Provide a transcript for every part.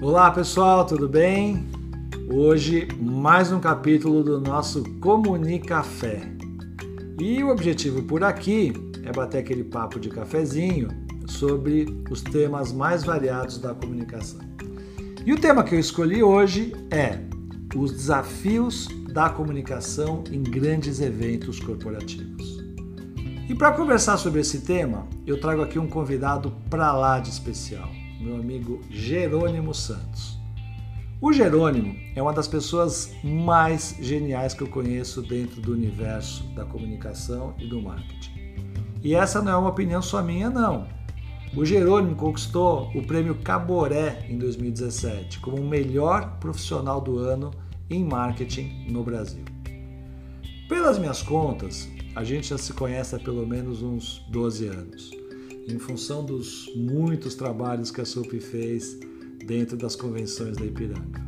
Olá pessoal, tudo bem? Hoje mais um capítulo do nosso Comunicafé. E o objetivo por aqui é bater aquele papo de cafezinho sobre os temas mais variados da comunicação. E o tema que eu escolhi hoje é os desafios da comunicação em grandes eventos corporativos. E para conversar sobre esse tema, eu trago aqui um convidado para lá de especial meu amigo Jerônimo Santos. O Jerônimo é uma das pessoas mais geniais que eu conheço dentro do universo da comunicação e do marketing. E essa não é uma opinião só minha, não. O Jerônimo conquistou o prêmio Caboré em 2017 como o melhor profissional do ano em marketing no Brasil. Pelas minhas contas, a gente já se conhece há pelo menos uns 12 anos em função dos muitos trabalhos que a SUP fez dentro das convenções da Ipiranga.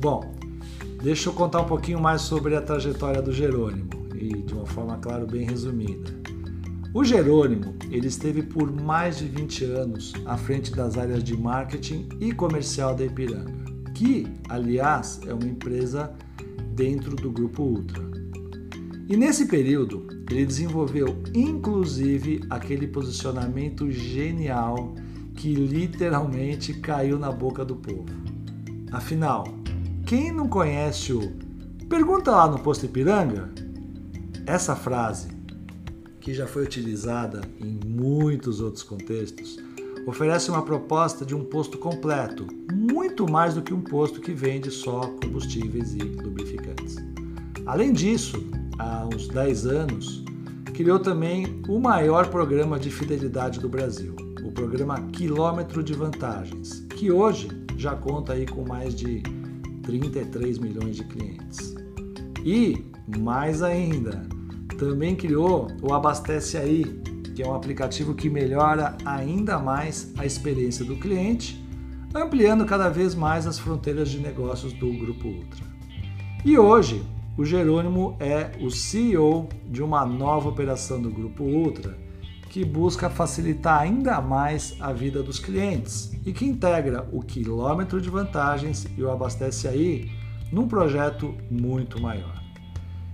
Bom, deixa eu contar um pouquinho mais sobre a trajetória do Jerônimo e de uma forma, claro, bem resumida. O Jerônimo, ele esteve por mais de 20 anos à frente das áreas de marketing e comercial da Ipiranga, que, aliás, é uma empresa dentro do grupo Ultra. E nesse período, ele desenvolveu inclusive aquele posicionamento genial que literalmente caiu na boca do povo. Afinal, quem não conhece o Pergunta lá no posto Ipiranga? Essa frase, que já foi utilizada em muitos outros contextos, oferece uma proposta de um posto completo, muito mais do que um posto que vende só combustíveis e lubrificantes. Além disso, há uns 10 anos, criou também o maior programa de fidelidade do Brasil, o programa Quilômetro de Vantagens, que hoje já conta aí com mais de 33 milhões de clientes. E, mais ainda, também criou o Abastece Aí, que é um aplicativo que melhora ainda mais a experiência do cliente, ampliando cada vez mais as fronteiras de negócios do Grupo Ultra. E hoje, o Jerônimo é o CEO de uma nova operação do Grupo Ultra que busca facilitar ainda mais a vida dos clientes e que integra o quilômetro de vantagens e o abastece aí num projeto muito maior.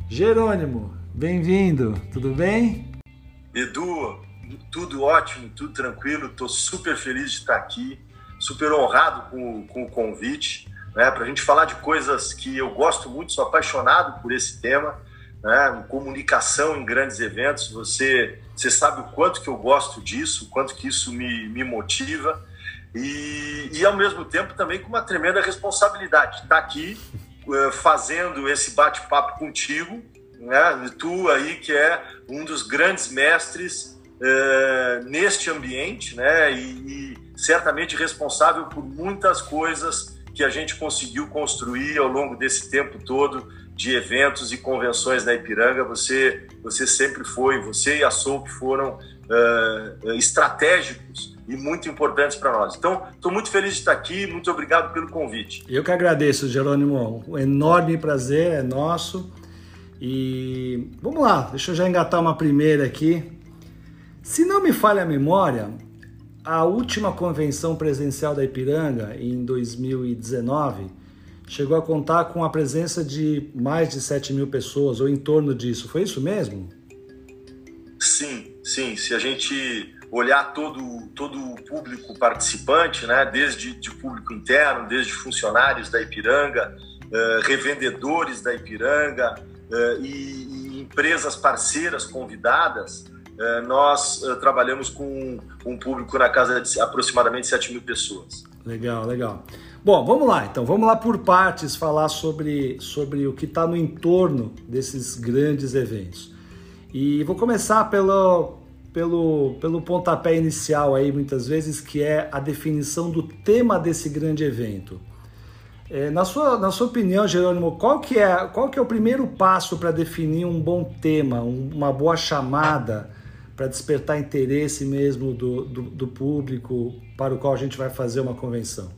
Jerônimo, bem-vindo, tudo bem? Edu, tudo ótimo, tudo tranquilo, estou super feliz de estar aqui, super honrado com, com o convite né, para a gente falar de coisas que eu gosto muito, sou apaixonado por esse tema, né, comunicação em grandes eventos. Você, você sabe o quanto que eu gosto disso, o quanto que isso me, me motiva e, e ao mesmo tempo também com uma tremenda responsabilidade. Estar tá aqui uh, fazendo esse bate-papo contigo, né, tu aí que é um dos grandes mestres uh, neste ambiente, né, e, e certamente responsável por muitas coisas que a gente conseguiu construir ao longo desse tempo todo de eventos e convenções na Ipiranga. Você, você sempre foi, você e a SOUP foram uh, estratégicos e muito importantes para nós. Então, estou muito feliz de estar aqui, muito obrigado pelo convite. Eu que agradeço, Jerônimo. Um enorme prazer é nosso. E vamos lá, deixa eu já engatar uma primeira aqui. Se não me falha a memória, a última convenção presencial da Ipiranga, em 2019, chegou a contar com a presença de mais de 7 mil pessoas, ou em torno disso. Foi isso mesmo? Sim, sim. Se a gente olhar todo, todo o público participante, né, desde de público interno, desde funcionários da Ipiranga, uh, revendedores da Ipiranga uh, e, e empresas parceiras convidadas, nós é, trabalhamos com um público na casa de aproximadamente 7 mil pessoas. Legal, legal. Bom, vamos lá então, vamos lá por partes falar sobre, sobre o que está no entorno desses grandes eventos. E vou começar pelo, pelo, pelo pontapé inicial aí, muitas vezes, que é a definição do tema desse grande evento. É, na, sua, na sua opinião, Jerônimo, qual que é, qual que é o primeiro passo para definir um bom tema, um, uma boa chamada? Para despertar interesse mesmo do, do, do, público para o qual a gente vai fazer uma convenção?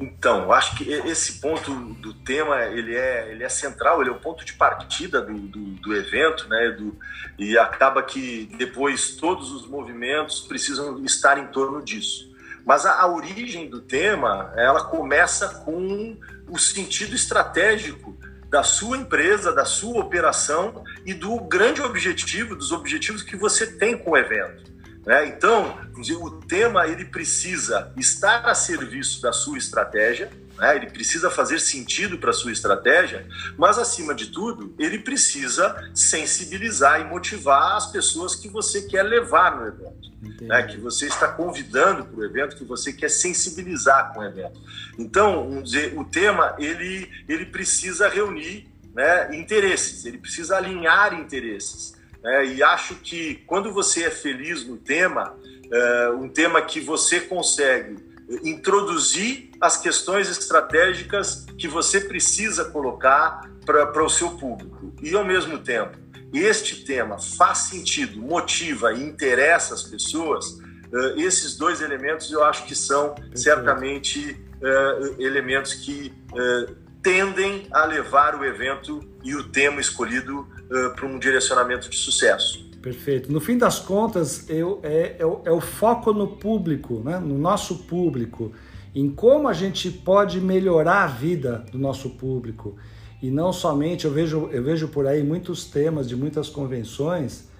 Então, acho que esse ponto do tema ele é, ele é central, ele é o ponto de partida do, do, do evento, né? Do, e acaba que depois todos os movimentos precisam estar em torno disso. Mas a, a origem do tema, ela começa com o sentido estratégico da sua empresa, da sua operação e do grande objetivo, dos objetivos que você tem com o evento. Né? Então, o tema ele precisa estar a serviço da sua estratégia, né? ele precisa fazer sentido para a sua estratégia, mas acima de tudo, ele precisa sensibilizar e motivar as pessoas que você quer levar no evento. Né, que você está convidando para o evento, que você quer sensibilizar com o evento. Então, vamos dizer, o tema ele, ele precisa reunir né, interesses, ele precisa alinhar interesses. Né, e acho que quando você é feliz no tema, é, um tema que você consegue introduzir as questões estratégicas que você precisa colocar para o seu público. E, ao mesmo tempo, este tema faz sentido, motiva e interessa as pessoas, uh, esses dois elementos eu acho que são certamente uh, elementos que uh, tendem a levar o evento e o tema escolhido para um direcionamento de sucesso. Perfeito. No fim das contas, eu, é, é, o, é o foco no público, né? no nosso público, em como a gente pode melhorar a vida do nosso público. E não somente, eu vejo, eu vejo por aí muitos temas de muitas convenções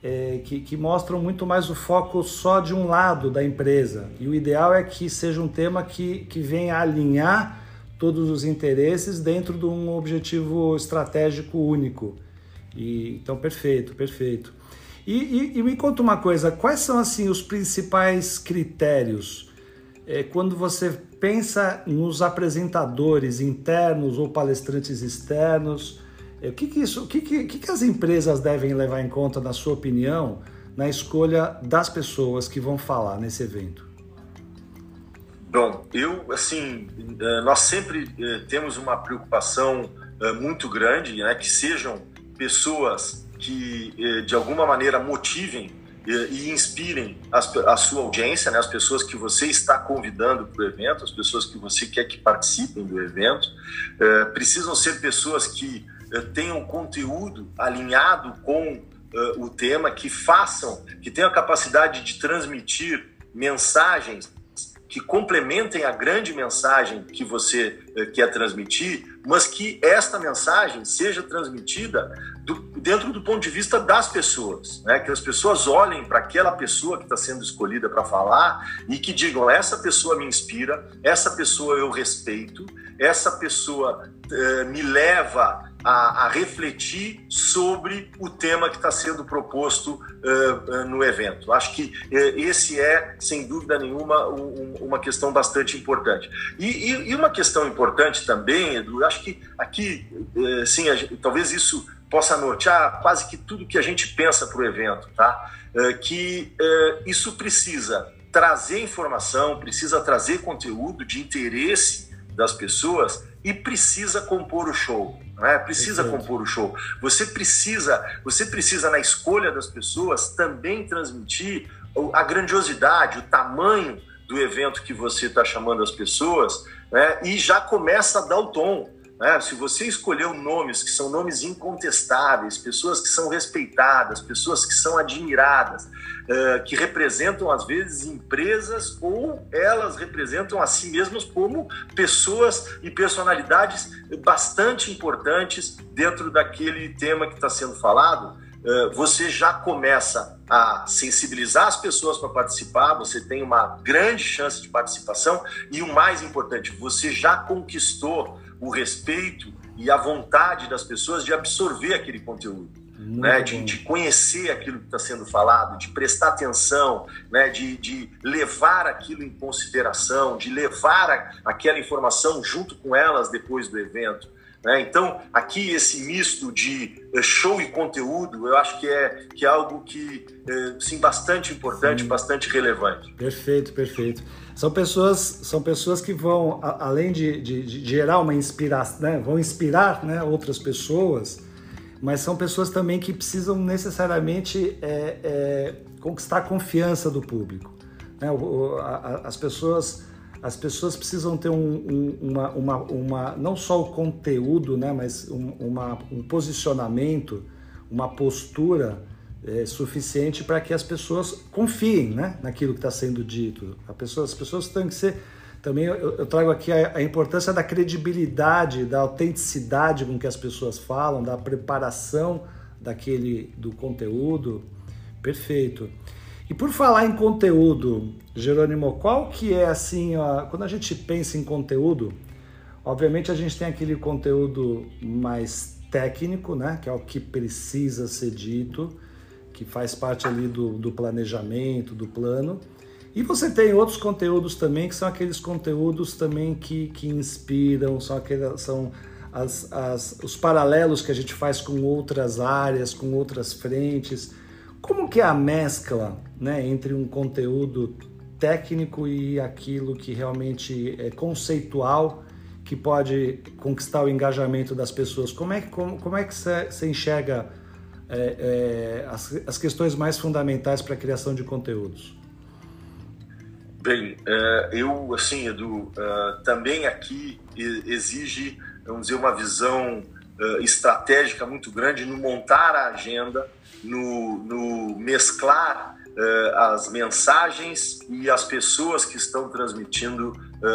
é, que, que mostram muito mais o foco só de um lado da empresa. E o ideal é que seja um tema que, que venha alinhar todos os interesses dentro de um objetivo estratégico único. E, então, perfeito, perfeito. E, e, e, me conta uma coisa, quais são assim os principais critérios é, quando você pensa nos apresentadores internos ou palestrantes externos? É, o que, que isso, o que, que, que as empresas devem levar em conta, na sua opinião, na escolha das pessoas que vão falar nesse evento? Bom, eu assim, é, nós sempre é, temos uma preocupação é, muito grande, né, que sejam pessoas que eh, de alguma maneira motivem eh, e inspirem a sua audiência, né, as pessoas que você está convidando para o evento, as pessoas que você quer que participem do evento. Eh, precisam ser pessoas que tenham conteúdo alinhado com o tema, que façam, que tenham a capacidade de transmitir mensagens que complementem a grande mensagem que você quer transmitir, mas que esta mensagem seja transmitida do, dentro do ponto de vista das pessoas, né? que as pessoas olhem para aquela pessoa que está sendo escolhida para falar e que digam: essa pessoa me inspira, essa pessoa eu respeito, essa pessoa eh, me leva a, a, refletir sobre o tema que está sendo proposto uh, uh, no evento. Acho que uh, esse é, sem dúvida nenhuma, um, uma questão bastante importante. E, e, e, uma questão importante também, Edu, acho que aqui, sim, talvez isso possa nortear quase que tudo que a gente pensa para o evento, tá? Que isso precisa trazer informação, precisa trazer conteúdo de interesse das pessoas e precisa compor o show, né? Precisa compor o show. Você precisa, você precisa na escolha das pessoas também transmitir a grandiosidade, o tamanho do evento que você está chamando as pessoas, né? E já começa a dar o tom. Né? Se você escolheu nomes que são nomes incontestáveis, pessoas que são respeitadas, pessoas que são admiradas, uh, que representam às vezes empresas ou elas representam a si mesmas como pessoas e personalidades bastante importantes dentro daquele tema que está sendo falado, uh, você já começa a sensibilizar as pessoas para participar, você tem uma grande chance de participação e o mais importante, você já conquistou o respeito e a vontade das pessoas de absorver aquele conteúdo. Né, de, de, conhecer aquilo que está sendo falado, de prestar atenção, né, de, de levar aquilo em consideração, de levar a, aquela informação junto com elas depois do evento. Né? Então, aqui esse misto de eh, show e conteúdo, eu acho que é, que é algo que, é, sim, bastante importante, sim. bastante relevante. Perfeito, perfeito. São pessoas, são pessoas que vão, além de, de, de gerar uma inspiração, né? vão inspirar né, outras pessoas, mas são pessoas também que precisam necessariamente é, é, conquistar a confiança do público. Né? As pessoas as pessoas precisam ter um, um, uma, uma, uma, não só o conteúdo, né, mas um, uma, um posicionamento, uma postura é, suficiente para que as pessoas confiem né, naquilo que está sendo dito. Pessoa, as pessoas têm que ser. Também eu, eu trago aqui a, a, importância da credibilidade, da autenticidade com que as pessoas falam, da preparação daquele do conteúdo. Perfeito. E por falar em conteúdo, Jerônimo, qual que é assim, ó, quando a gente pensa em conteúdo, obviamente a gente tem aquele conteúdo mais técnico, né, que é o que precisa ser dito, que faz parte ali do, do planejamento, do plano. E você tem outros conteúdos também, que são aqueles conteúdos também que, que inspiram, são, aqueles, são as, as, os paralelos que a gente faz com outras áreas, com outras frentes. Como que é a mescla né, entre um conteúdo técnico e aquilo que realmente é conceitual, que pode conquistar o engajamento das pessoas? Como é, como, como é que você enxerga é, é, as, as questões mais fundamentais para a criação de conteúdos? Bem, é, eu, assim, Edu, é, também aqui exige, vamos dizer, uma visão é, estratégica muito grande no montar a agenda, no, no mesclar as mensagens e as pessoas que estão transmitindo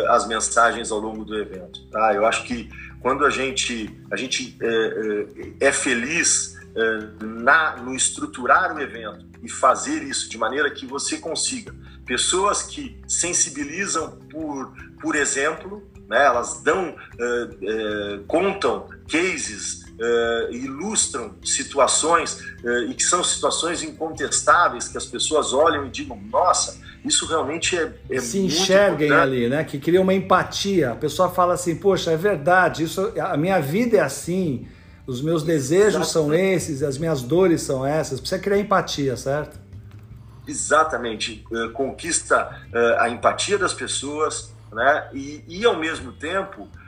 as mensagens ao longo do evento. Tá? Eu acho que quando a gente, a gente é, é feliz na, no estruturar o evento e fazer isso de maneira que você consiga pessoas que sensibilizam por, por exemplo, né, elas dão, uh, uh, contam cases, uh, ilustram situações e que são situações incontestáveis que as pessoas olham e digam, nossa, isso realmente é, é se enxerguem importante. ali, né? Que cria uma empatia. A pessoa fala assim, poxa, é verdade, isso, a minha vida é assim. Os meus desejos são esses, as minhas dores são essas. Precisa criar empatia, certo? Exatamente. Eh, conquista eh, a empatia das pessoas, né? E, e ao mesmo tempo, eh,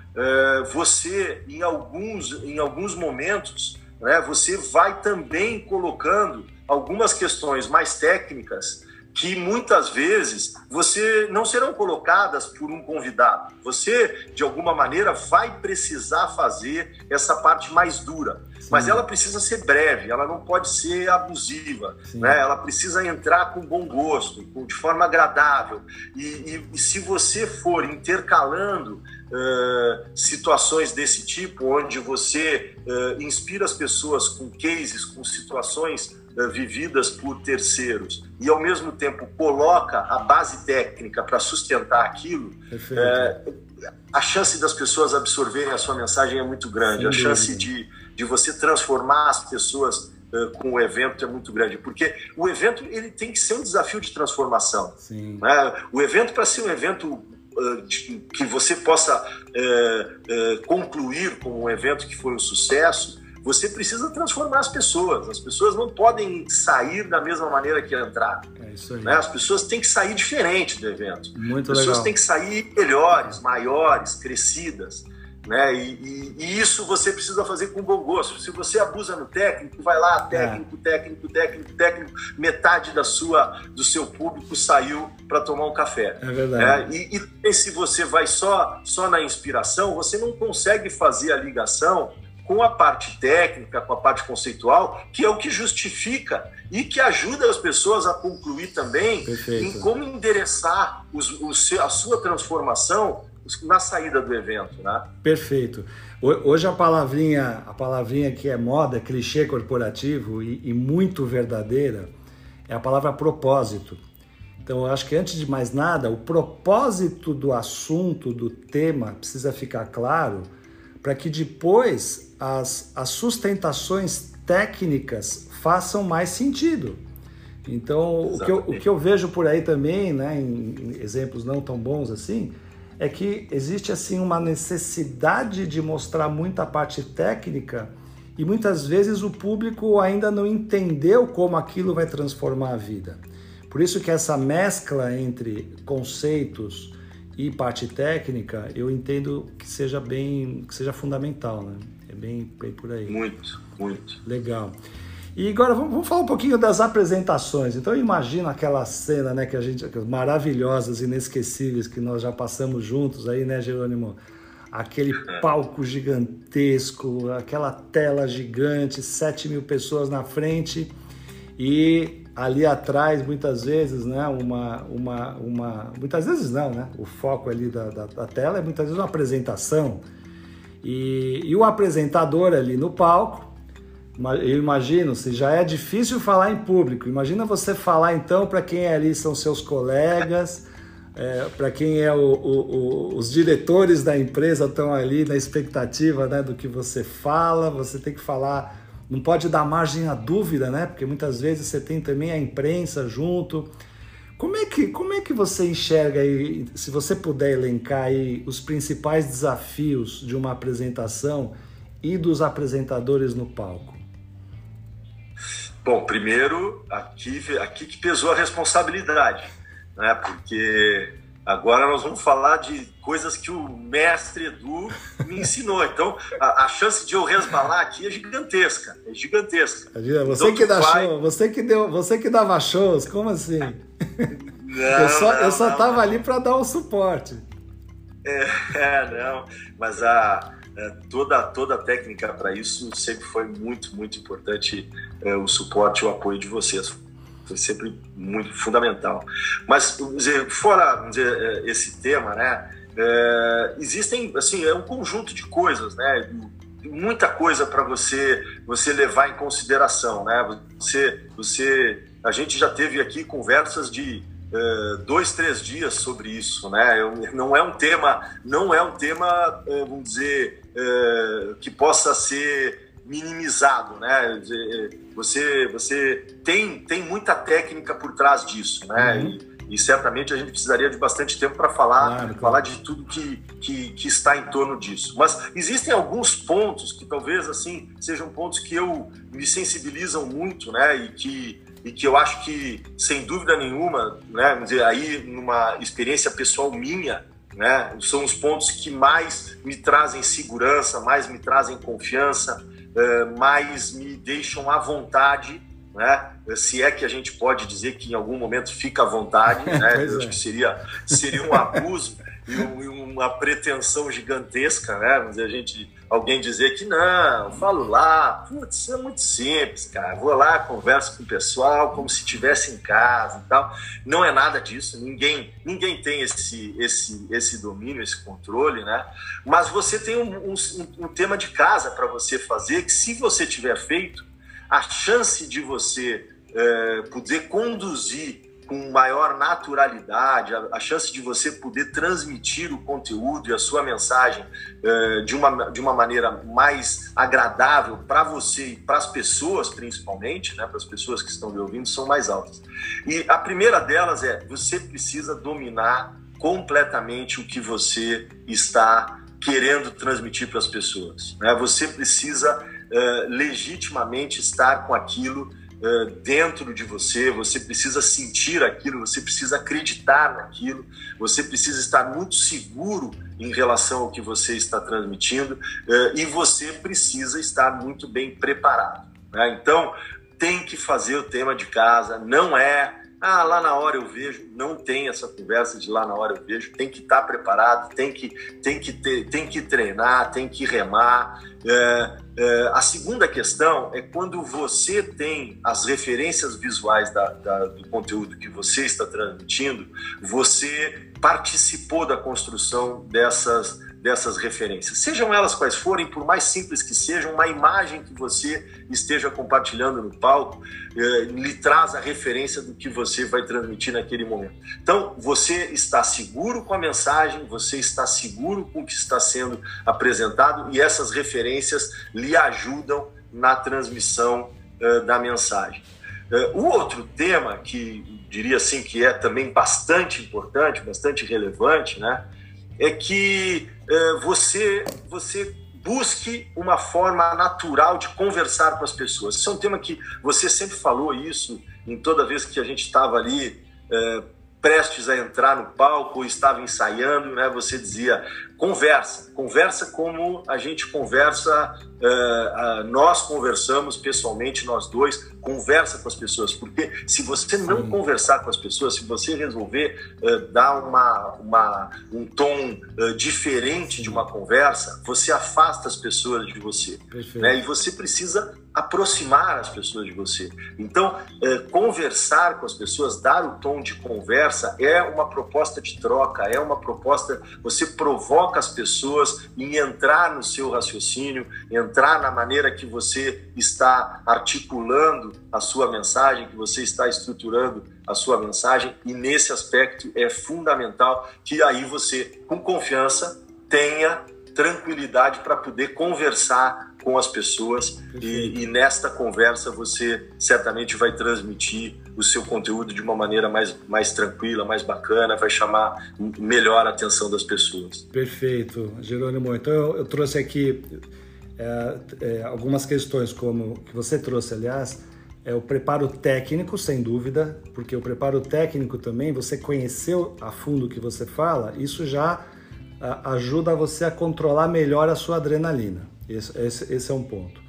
você, em alguns, em alguns momentos, né, você vai também colocando algumas questões mais técnicas que muitas vezes você não serão colocadas por um convidado. Você, de alguma maneira, vai precisar fazer essa parte mais dura. Sim. Mas ela precisa ser breve, ela não pode ser abusiva, né? ela precisa entrar com bom gosto, de forma agradável. E, e, e se você for intercalando uh, situações desse tipo, onde você uh, inspira as pessoas com cases, com situações eh, vividas por terceiros e ao mesmo tempo coloca a base técnica para sustentar aquilo, a chance das pessoas absorverem a sua mensagem é muito grande. Sem a chance de, de você transformar as pessoas uh, com o evento é muito grande, porque o evento ele tem que ser um desafio de transformação. Né? O evento para ser um evento que você possa concluir com um evento que foi um sucesso, você precisa transformar as pessoas. As pessoas não podem sair da mesma maneira que entraram. É isso aí. Né? As pessoas têm que sair diferente do evento. Muito As pessoas legal. têm que sair melhores, maiores, crescidas. Né? E, e, e, isso você precisa fazer com bom gosto. Se você abusa no técnico, vai lá, técnico, é. técnico, técnico, técnico, metade da sua, do seu público saiu para tomar um café. É verdade. Né? E, e se você vai só, só na inspiração, você não consegue fazer a ligação com a parte técnica, com a parte conceitual, que é o que justifica e que ajuda as pessoas a concluir também Perfeito. em como endereçar os, os, a sua transformação na saída do evento, né? Perfeito. Hoje a palavrinha, a palavrinha que é moda, clichê corporativo e, e muito verdadeira, é a palavra propósito. Então, eu acho que antes de mais nada, o propósito do assunto, do tema, precisa ficar claro para que depois as, as sustentações técnicas façam mais sentido. Então, o que, eu, o que eu vejo por aí também, né, em exemplos não tão bons assim, é que existe assim uma necessidade de mostrar muita parte técnica e muitas vezes o público ainda não entendeu como aquilo vai transformar a vida. Por isso que essa mescla entre conceitos, e parte técnica, eu entendo que seja bem, que seja fundamental, né? É bem, bem por aí. Muito, muito. Legal. E agora vamos, vamos, falar um pouquinho das apresentações. Então imagina aquela cena, né, que a gente maravilhosas, inesquecíveis que nós já passamos juntos aí, né, Jerônimo? Aquele é. palco gigantesco, aquela tela gigante, 7 mil pessoas na frente e ali atrás muitas vezes, né, uma, uma, uma, muitas vezes não, né, o foco ali da, da, da tela é muitas vezes uma apresentação e, e o apresentador ali no palco, eu imagino, se já é difícil falar em público, imagina você falar então para quem é ali são seus colegas, é, para quem é o, o, o, os diretores da empresa estão ali na expectativa né, do que você fala, você tem que falar não pode dar margem à dúvida, né? Porque muitas vezes você tem também a imprensa junto. Como é que, como é que você enxerga aí, se você puder elencar aí os principais desafios de uma apresentação e dos apresentadores no palco? Bom, primeiro, aqui, aqui que pesou a responsabilidade, né? Porque Agora nós vamos falar de coisas que o mestre Edu me ensinou. Então, a, a chance de eu resbalar aqui é gigantesca. É gigantesca. Você então, que dá vai... show, você que deu, você que dava shows, como assim? Não, eu só, não, eu só não, tava ali para dar o um suporte. É, é, não, mas a, é, toda, toda a técnica para isso sempre foi muito, muito importante é, o suporte e o apoio de vocês foi sempre muito fundamental. Mas, dizer, fora dizer, é, esse tema, né, é, existem, assim, é um conjunto de coisas, né, muita coisa para você você levar em consideração, né, você, você, a gente já teve aqui conversas de dois, três dias sobre isso, né, não é um tema, não é um tema, é, vamos dizer, é, que possa ser minimizado, né? Você, você tem, tem muita técnica por trás disso, né? Uhum. E, e, certamente a gente precisaria de bastante tempo para falar, claro, claro. falar de tudo que, que, que, está em torno disso. Mas existem alguns pontos que talvez assim sejam pontos que eu me sensibilizam muito, né? E que e que eu acho que sem dúvida nenhuma, né? Dizer, aí numa experiência pessoal minha, né? São os pontos que mais me trazem segurança, mais me trazem confiança, eh, mais me deixam à vontade, né? Se é que a gente pode dizer que em algum momento fica à vontade, né? Eu acho é. que seria, seria um abuso e, uma pretensão gigantesca, né? Mas a gente, alguém dizer que não, falo lá, putz, isso é muito simples, cara. Vou lá, converso com o pessoal como se estivesse em casa e tal. Não é nada disso. Ninguém, ninguém tem esse, esse, esse domínio, esse controle, né? Mas você tem um, um, um tema de casa para você fazer que, se você tiver feito, a chance de você é, poder conduzir com maior naturalidade, a, a, chance de você poder transmitir o conteúdo e a sua mensagem uh, de, uma, de uma maneira mais agradável para você e para as pessoas, principalmente, né, para as pessoas que estão me ouvindo, são mais altas. E a primeira delas é: você precisa dominar completamente o que você está querendo transmitir para as pessoas. Né? Você precisa uh, legitimamente estar com aquilo eh, dentro de você, você precisa sentir aquilo, você precisa acreditar naquilo, você precisa estar muito seguro em relação ao que você está transmitindo eh, e você precisa estar muito bem preparado. Né? Então, tem que fazer o tema de casa, não é ah, lá na hora eu vejo, não tem essa conversa de lá na hora eu vejo, tem que estar preparado, tem que, tem que, ter, tem que treinar, tem que remar. É, é, a segunda questão é quando você tem as referências visuais da, da, do conteúdo que você está transmitindo, você participou da construção dessas dessas referências. Sejam elas quais forem, por mais simples que sejam, uma imagem que você esteja compartilhando no palco eh, lhe traz a referência do que você vai transmitir naquele momento. Então, você está seguro com a mensagem, você está seguro com o que está sendo apresentado e essas referências lhe ajudam na transmissão eh, da mensagem. Eh, o outro tema que diria assim que é também bastante importante, bastante relevante, né, é que você, você busque uma forma natural de conversar com as pessoas. Isso é um tema que você sempre falou isso em toda vez que a gente estava ali é, prestes a entrar no palco ou estava ensaiando, né? Você dizia conversa. Conversa como a gente conversa, uh, uh, nós conversamos pessoalmente, nós dois, conversa com as pessoas. Porque se você não Sim. conversar com as pessoas, se você resolver uh, dar uma, uma, um tom diferente de uma conversa, você afasta as pessoas de você. Né? E você precisa aproximar as pessoas de você. Então, é, conversar com as pessoas, dar o tom de conversa é uma proposta de troca, é uma proposta. Você provoca as pessoas em entrar no seu raciocínio, entrar na maneira que você está articulando a sua mensagem, que você está estruturando a sua mensagem, e nesse aspecto é fundamental que aí você, com confiança, tenha tranquilidade para poder conversar com as pessoas e, e, nesta conversa você certamente vai transmitir o seu conteúdo de uma maneira mais, mais tranquila, mais bacana, vai chamar melhor a atenção das pessoas. Perfeito, Jerônimo. Então eu, eu trouxe aqui é, é, algumas questões como que você trouxe, aliás, é o preparo técnico, sem dúvida, porque o preparo técnico também, você conheceu a fundo o que você fala, isso já ajuda você a controlar melhor a sua adrenalina. Esse, esse, esse, é um ponto.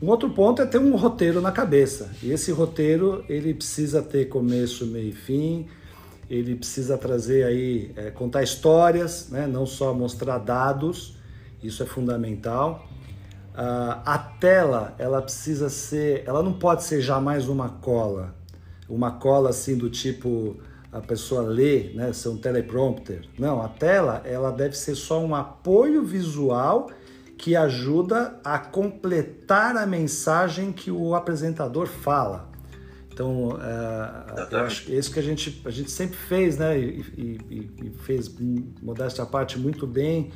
Um outro ponto é ter um roteiro na cabeça. E esse roteiro ele precisa ter começo, meio e fim. Ele precisa trazer aí é, contar histórias, né? não só mostrar dados. Isso é fundamental. Uh, a tela ela precisa ser, ela não pode ser jamais uma cola, uma cola assim do tipo a pessoa lê, né, ser um teleprompter. Não, a tela ela deve ser só um apoio visual que ajuda a completar a mensagem que o apresentador fala. Então, é, eu acho que é isso que a gente, a gente sempre fez, né? E, e, e fez, modéstia à parte, muito bem,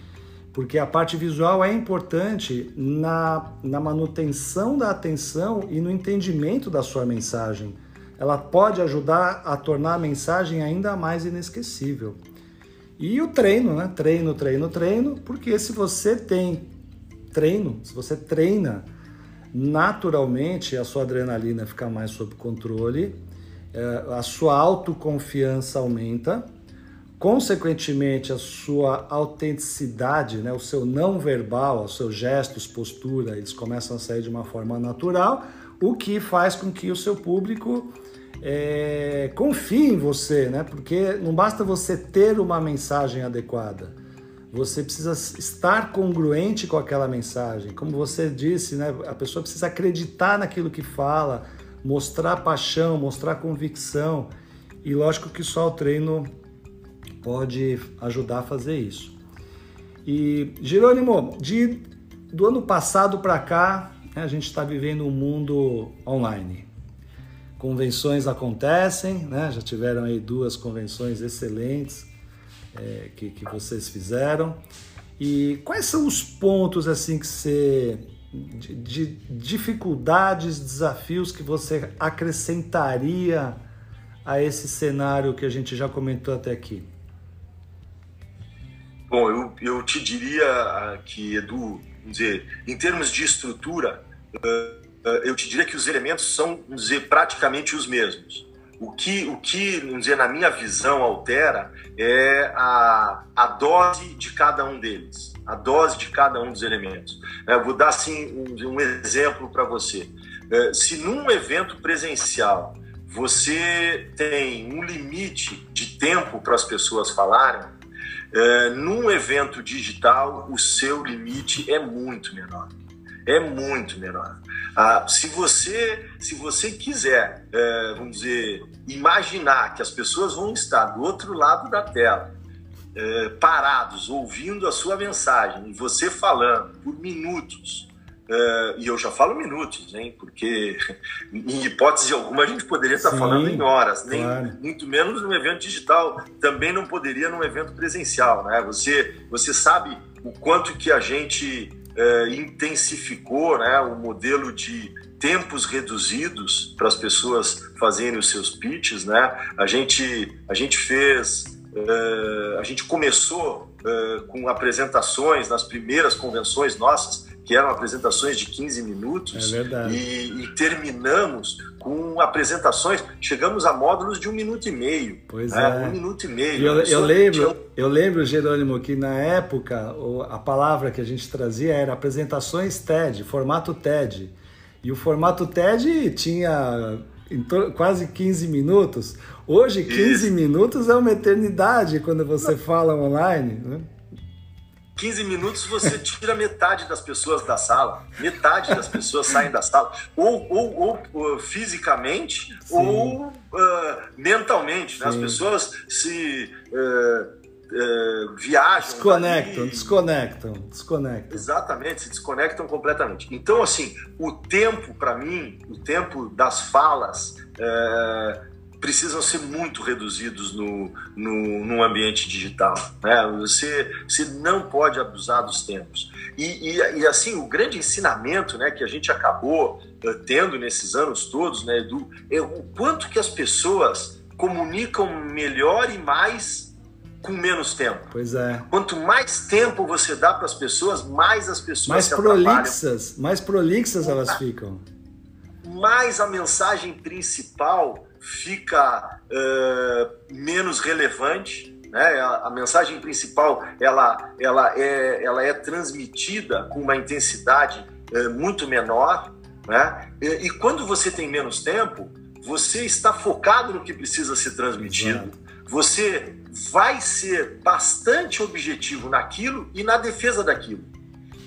porque a parte visual é importante na, na manutenção da atenção e no entendimento da sua mensagem. Ela pode ajudar a tornar a mensagem ainda mais inesquecível. E o treino, né? Treino, treino, treino, porque se você tem treino, se você treina, naturalmente a sua adrenalina fica mais sob controle, é, a sua autoconfiança aumenta, consequentemente a sua autenticidade, né, o seu não verbal, os seus gestos, postura, eles começam a sair de uma forma natural, o que faz com que o seu público é, confie em você, né? Porque não basta você ter uma mensagem adequada você precisa estar congruente com aquela mensagem. Como você disse, né, a pessoa precisa acreditar naquilo que fala, mostrar paixão, mostrar convicção. E lógico que só o treino pode ajudar a fazer isso. E Jerônimo, de, do ano passado para cá, né, a gente está vivendo um mundo online. Convenções acontecem, né? já tiveram aí duas convenções excelentes é, que, que vocês fizeram. E quais são os pontos assim que você de, de, dificuldades, desafios que você acrescentaria a esse cenário que a gente já comentou até aqui? Bom, eu, eu te diria que, Edu, dizer, em termos de estrutura, uh, uh, eu te diria que os elementos são, dizer, praticamente os mesmos. O que, o que vamos dizer, na minha visão, altera é a, a dose de cada um deles, a dose de cada um dos elementos. É, vou dar assim, um, um exemplo para você. É, se num evento presencial você tem um limite de tempo para as pessoas falarem, é, num evento digital o seu limite é muito menor é muito menor. Ah, se você se você quiser, é, vamos dizer, imaginar que as pessoas vão estar do outro lado da tela, é, parados, ouvindo a sua mensagem e você falando por minutos, é, e eu já falo minutos, hein? Porque em hipótese alguma a gente poderia estar Sim, falando em horas, nem claro. muito menos num evento digital, também não poderia num evento presencial, né? Você você sabe o quanto que a gente é, intensificou né, o modelo de tempos reduzidos para as pessoas fazerem os seus pitches. Né? A, gente, a gente fez, é, a gente começou é, com apresentações nas primeiras convenções nossas que eram apresentações de 15 minutos. É verdade. E, e terminamos com apresentações, chegamos a módulos de um minuto e meio. Pois né? é. Um minuto e meio. Eu, eu lembro, eu lembro, Jerônimo, que na época a palavra que a gente trazia era apresentações TED, formato TED. E o formato TED tinha quase 15 minutos. Hoje, 15 Isso. minutos é uma eternidade quando você fala online. Né? 15 minutos você tira metade das pessoas da sala, metade das pessoas saem da sala, ou, ou, ou fisicamente Sim. ou uh, mentalmente. Né? As pessoas se uh, uh, viajam. Desconectam, desconectam, desconectam. Exatamente, se desconectam completamente. Então, assim, o tempo, para mim, o tempo das falas. Uh, precisam ser muito reduzidos no, no, no ambiente digital. Né? Você, você não pode abusar dos tempos. E, e, e, assim, o grande ensinamento né, que a gente acabou uh, tendo nesses anos todos, né, Edu, é o quanto que as pessoas comunicam melhor e mais com menos tempo. Pois é. Quanto mais tempo você dá para as pessoas, mais as pessoas mais prolixas, mais prolixas elas ficam. Mais a mensagem principal fica uh, menos relevante. Né? A, mensagem principal ela, ela, é, ela é transmitida com uma intensidade uh, muito menor. Né? E, e, quando você tem menos tempo, você está focado no que precisa ser transmitido. Você vai ser bastante objetivo naquilo e na defesa daquilo.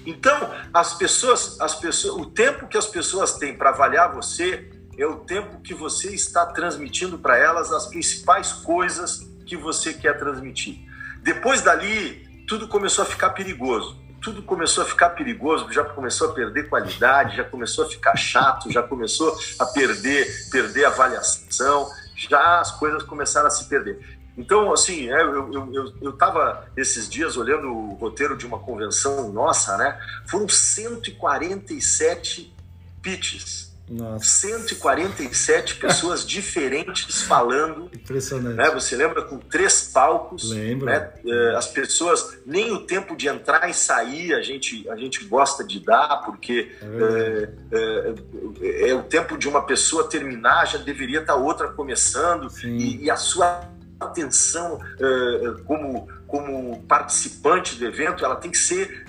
Então, as pessoas, as pessoas, o tempo que as pessoas têm para avaliar você é o tempo que você está transmitindo para elas as principais coisas que você quer transmitir. Depois dali, tudo começou a ficar perigoso. Tudo começou a ficar perigoso, já começou a perder qualidade, já começou a ficar chato, já começou a perder, perder avaliação, já as coisas começaram a se perder. Então, assim, é, eu estava esses dias olhando o roteiro de uma convenção nossa, né? Foram 147 pitches nossa. 147 pessoas diferentes falando. Impressionante. Né? Você lembra com três palcos? Lembro. Né? É, as pessoas, nem o tempo de entrar e sair a gente, a gente gosta de dar, porque é, é, é, é o tempo de uma pessoa terminar, já deveria estar outra começando, e, e, a sua atenção como como participante do evento, ela tem que ser,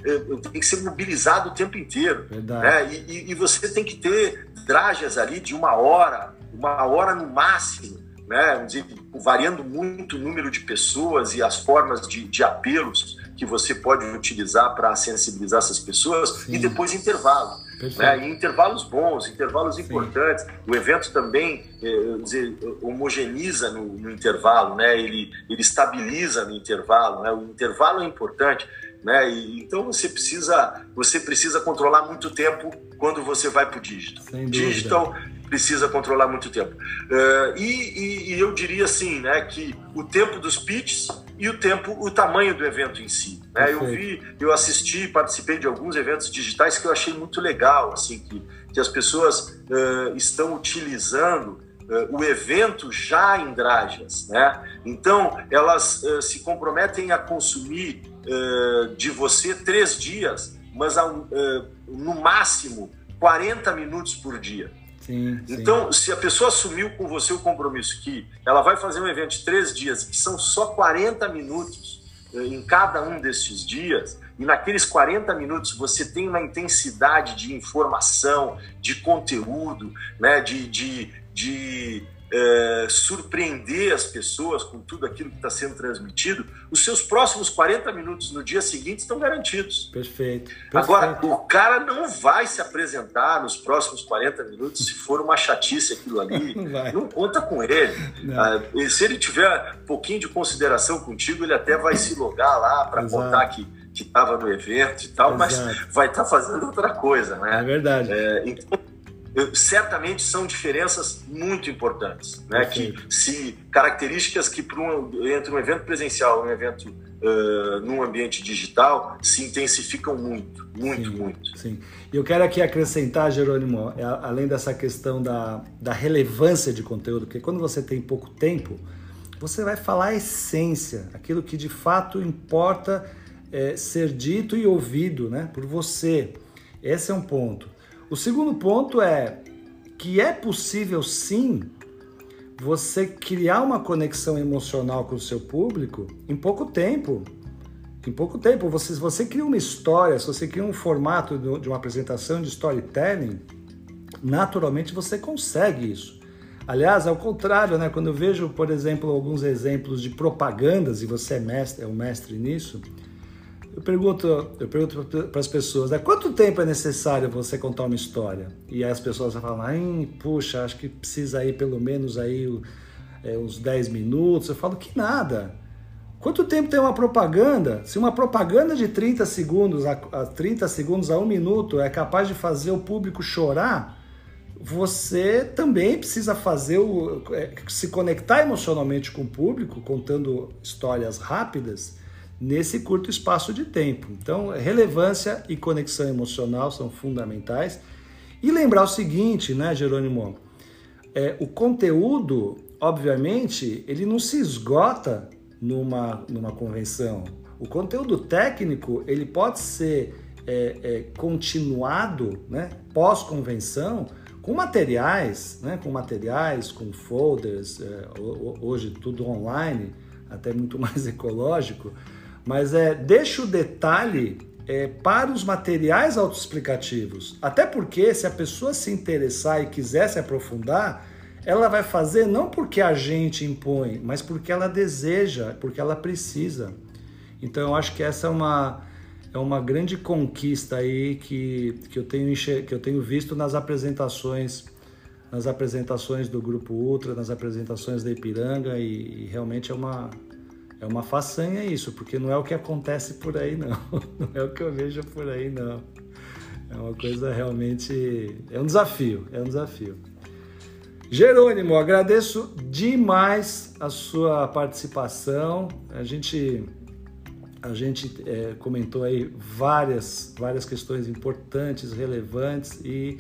tem que ser mobilizada o tempo inteiro. Né? E, e, você tem que ter dragas ali de uma hora, uma hora no máximo, né? Dizer, variando muito o número de pessoas e as formas de, de apelos que você pode utilizar para sensibilizar essas pessoas Sim. e depois intervalo. Né? E intervalos bons, intervalos Sim. importantes. O evento também é, dizer, homogeneiza no, no, intervalo, né? ele, ele estabiliza no intervalo. Né? O intervalo é importante. Né? E, então você precisa, você precisa controlar muito tempo quando você vai para o digital. Digital precisa controlar muito tempo. Uh, e, e, e, eu diria assim, né, que o tempo dos pitches e o tempo, o tamanho do evento em si. Né? Eu vi, eu assisti, participei de alguns eventos digitais que eu achei muito legal, assim, que, que as pessoas uh, estão utilizando uh, o evento já em Drajas, né? Então elas se comprometem a consumir de você três dias, mas no máximo 40 minutos por dia. Sim, então, sim. se a pessoa assumiu com você o compromisso que ela vai fazer um evento de três dias, que são só 40 minutos eh, em cada um desses dias, e naqueles 40 minutos você tem uma intensidade de informação, de conteúdo, né, de, de, de é, surpreender as pessoas com tudo aquilo que está sendo transmitido, os seus próximos 40 minutos no dia seguinte estão garantidos. Perfeito. Perfeito. Agora, o cara não vai se apresentar nos próximos 40 minutos se for uma chatice aquilo ali. Não, não conta com ele. Ah, se ele tiver um pouquinho de consideração contigo, ele até vai se logar lá para contar que que estava no evento e tal, Exato. mas vai estar tá fazendo outra coisa, né? É verdade. É, então, certamente são diferenças muito importantes, né? Que se características que um, entre um evento presencial e um evento uh, num ambiente digital se intensificam muito, muito, sim, muito. Sim. E eu quero aqui acrescentar, Jerônimo, é, além dessa questão da, da relevância de conteúdo, porque quando você tem pouco tempo, você vai falar a essência, aquilo que de fato importa é, ser dito e ouvido, né? Por você. Esse é um ponto. O segundo ponto é que é possível sim você criar uma conexão emocional com o seu público em pouco tempo. Em pouco tempo, você, você cria uma história, se você cria um formato de uma apresentação de storytelling, naturalmente você consegue isso. Aliás, ao contrário, né? quando eu vejo, por exemplo, alguns exemplos de propagandas, e você é mestre, é um mestre nisso, eu pergunto, eu pergunto para as pessoas, né, quanto tempo é necessário você contar uma história? E aí as pessoas falam, puxa, acho que precisa aí pelo menos aí é, uns 10 minutos. Eu falo que nada. Quanto tempo tem uma propaganda? Se uma propaganda de 30 segundos a, a 30 segundos a um minuto é capaz de fazer o público chorar, você também precisa fazer o, é, se conectar emocionalmente com o público, contando histórias rápidas nesse curto espaço de tempo. Então, relevância e conexão emocional são fundamentais. E lembrar o seguinte, né, Jerônimo? É, o conteúdo, obviamente, ele não se esgota numa, numa convenção. O conteúdo técnico, ele pode ser é, é, continuado, né, pós-convenção, com materiais, né, com materiais, com folders, é, hoje tudo online, até muito mais ecológico, mas é, deixa o detalhe é, para os materiais autoexplicativos. Até porque, se a pessoa se interessar e quiser se aprofundar, ela vai fazer não porque a gente impõe, mas porque ela deseja, porque ela precisa. Então, eu acho que essa é uma, é uma grande conquista aí que, que, eu tenho, que eu tenho visto nas apresentações nas apresentações do Grupo Ultra, nas apresentações da Ipiranga e, e realmente é uma, é uma façanha isso, porque não é o que acontece por aí, não. Não é o que eu vejo por aí, não. É uma coisa realmente. É um desafio, é um desafio. Jerônimo, agradeço demais a sua participação. A gente, a gente é, comentou aí várias, várias questões importantes, relevantes e,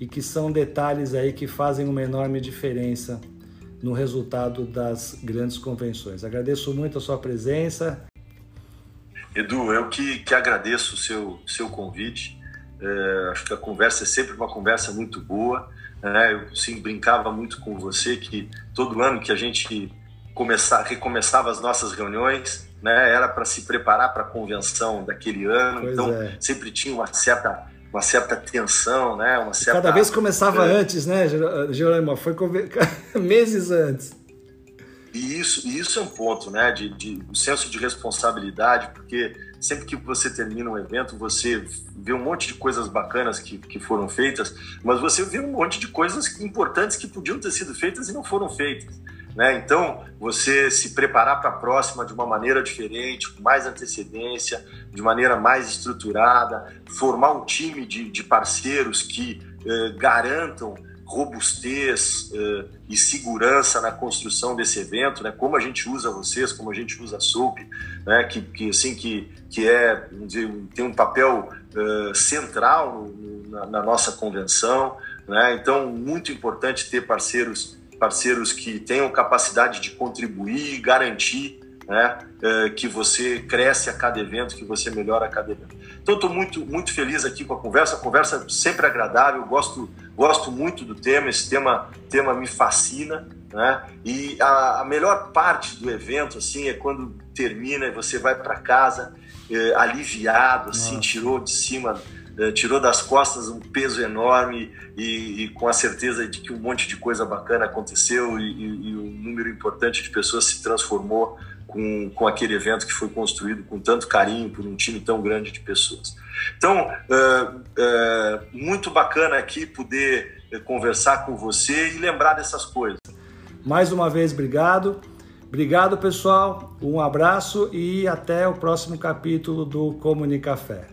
e que são detalhes aí que fazem uma enorme diferença no resultado das grandes convenções. Agradeço muito a sua presença. Edu, eu que, que agradeço o seu, seu convite. É, acho que a conversa é sempre uma conversa muito boa. Né? Eu sim, brincava muito com você que todo ano que a gente começar, recomeçava as nossas reuniões, né, era para se preparar para a convenção daquele ano. Pois então, é. sempre tinha uma certa uma certa tensão, né? Uma certa... Cada vez começava é. antes, né, Jerônimo? Foi meses antes. E isso, e isso é um ponto, né? De, de um senso de responsabilidade, porque sempre que você termina um evento, você vê um monte de coisas bacanas que, que foram feitas, mas você vê um monte de coisas importantes que podiam ter sido feitas e não foram feitas. Né? Então, você se preparar para a próxima de uma maneira diferente, com mais antecedência, de maneira mais estruturada, formar um time de, de parceiros que eh, garantam robustez eh, e segurança na construção desse evento, né? Como a gente usa vocês, como a gente usa a SOUP, né? Que, que assim que que é dizer, tem um papel eh, central no, na, na, nossa convenção, né? Então muito importante ter parceiros parceiros que tenham capacidade de contribuir e garantir né, eh, que você cresce a cada evento, que você melhora a cada evento. Então, estou muito, muito feliz aqui com a conversa. A conversa sempre agradável, gosto, gosto muito do tema, esse tema, tema me fascina. Né? E a, a melhor parte do evento assim é quando termina e você vai para casa eh, aliviado, assim, tirou de cima eh, tirou das costas um peso enorme e, e, com a certeza de que um monte de coisa bacana aconteceu e, e, e um número importante de pessoas se transformou com, com aquele evento que foi construído com tanto carinho por um time tão grande de pessoas. Então, uh, uh, muito bacana aqui poder conversar com você e lembrar dessas coisas. Mais uma vez, obrigado. Obrigado, pessoal. Um abraço e até o próximo capítulo do Comunicafé.